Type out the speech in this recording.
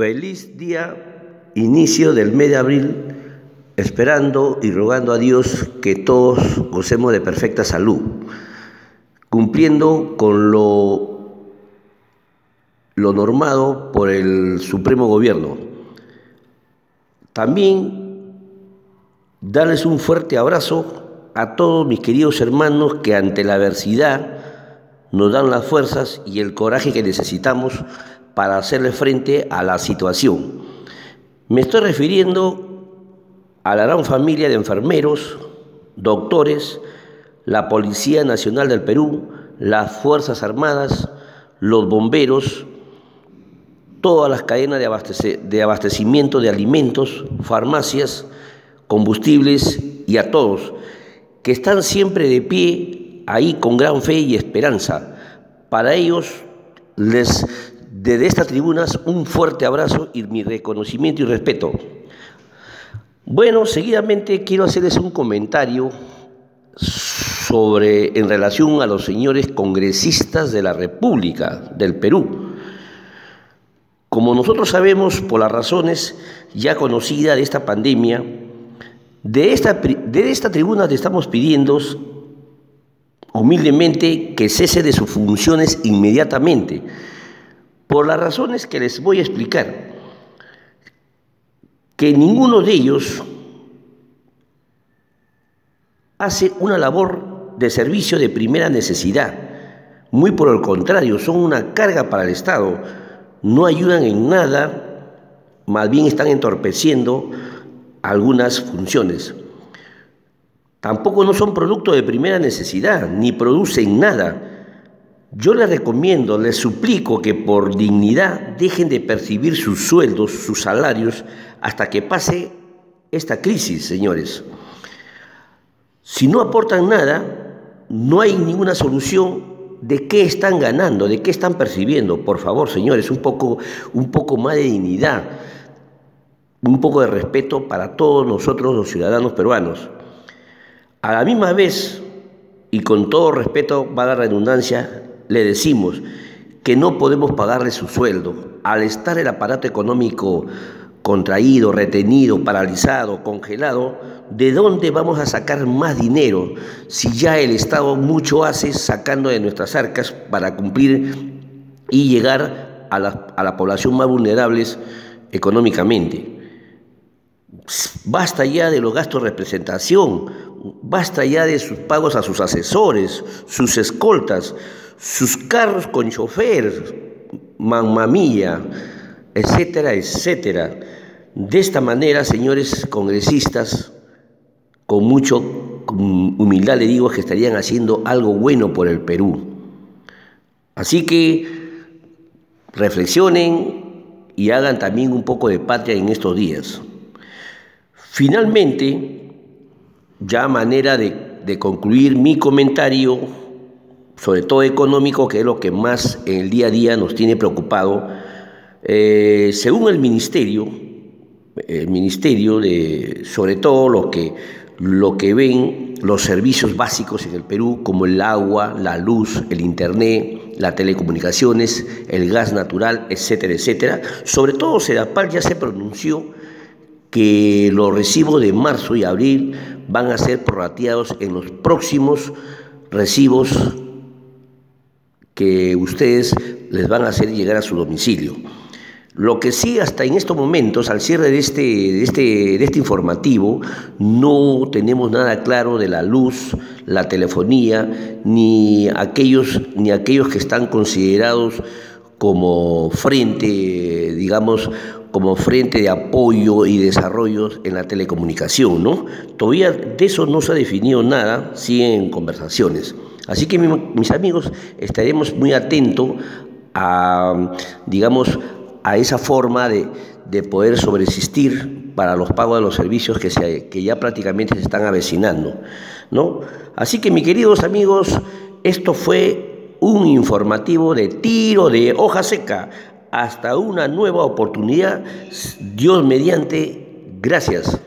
Feliz día, inicio del mes de abril, esperando y rogando a Dios que todos gocemos de perfecta salud, cumpliendo con lo, lo normado por el Supremo Gobierno. También darles un fuerte abrazo a todos mis queridos hermanos que ante la adversidad nos dan las fuerzas y el coraje que necesitamos para hacerle frente a la situación. Me estoy refiriendo a la gran familia de enfermeros, doctores, la Policía Nacional del Perú, las Fuerzas Armadas, los bomberos, todas las cadenas de, de abastecimiento de alimentos, farmacias, combustibles y a todos, que están siempre de pie ahí con gran fe y esperanza. Para ellos les desde estas tribunas un fuerte abrazo y mi reconocimiento y respeto. Bueno, seguidamente quiero hacerles un comentario sobre en relación a los señores congresistas de la República del Perú. Como nosotros sabemos por las razones ya conocidas de esta pandemia, de esta, de esta tribuna te estamos pidiendo humildemente que cese de sus funciones inmediatamente por las razones que les voy a explicar, que ninguno de ellos hace una labor de servicio de primera necesidad. Muy por el contrario, son una carga para el Estado. No ayudan en nada, más bien están entorpeciendo algunas funciones. Tampoco no son producto de primera necesidad, ni producen nada yo les recomiendo, les suplico que por dignidad dejen de percibir sus sueldos, sus salarios, hasta que pase esta crisis, señores. Si no aportan nada, no hay ninguna solución de qué están ganando, de qué están percibiendo. Por favor, señores, un poco, un poco más de dignidad, un poco de respeto para todos nosotros los ciudadanos peruanos. A la misma vez, y con todo respeto, va la redundancia, le decimos que no podemos pagarle su sueldo. Al estar el aparato económico contraído, retenido, paralizado, congelado, ¿de dónde vamos a sacar más dinero si ya el Estado mucho hace sacando de nuestras arcas para cumplir y llegar a la, a la población más vulnerables económicamente? Basta ya de los gastos de representación, basta ya de sus pagos a sus asesores, sus escoltas, sus carros con chofer, mamamía, etcétera, etcétera. De esta manera, señores congresistas, con mucho humildad le digo que estarían haciendo algo bueno por el Perú. Así que reflexionen y hagan también un poco de patria en estos días. Finalmente, ya manera de, de concluir mi comentario, sobre todo económico, que es lo que más en el día a día nos tiene preocupado. Eh, según el ministerio, el ministerio de, sobre todo lo que, lo que ven los servicios básicos en el Perú, como el agua, la luz, el internet, las telecomunicaciones, el gas natural, etcétera, etcétera. Sobre todo Sedapal ya se pronunció que los recibos de marzo y abril van a ser prorrateados en los próximos recibos que ustedes les van a hacer llegar a su domicilio. Lo que sí, hasta en estos momentos, al cierre de este, de este, de este informativo, no tenemos nada claro de la luz, la telefonía, ni aquellos, ni aquellos que están considerados como frente, digamos, como frente de apoyo y desarrollo en la telecomunicación, ¿no? Todavía de eso no se ha definido nada, siguen conversaciones. Así que mis amigos, estaremos muy atentos a, digamos, a esa forma de, poder sobreexistir para los pagos de los servicios que, se, que ya prácticamente se están avecinando. ¿no? Así que mis queridos amigos, esto fue un informativo de tiro de hoja seca. Hasta una nueva oportunidad, Dios mediante, gracias.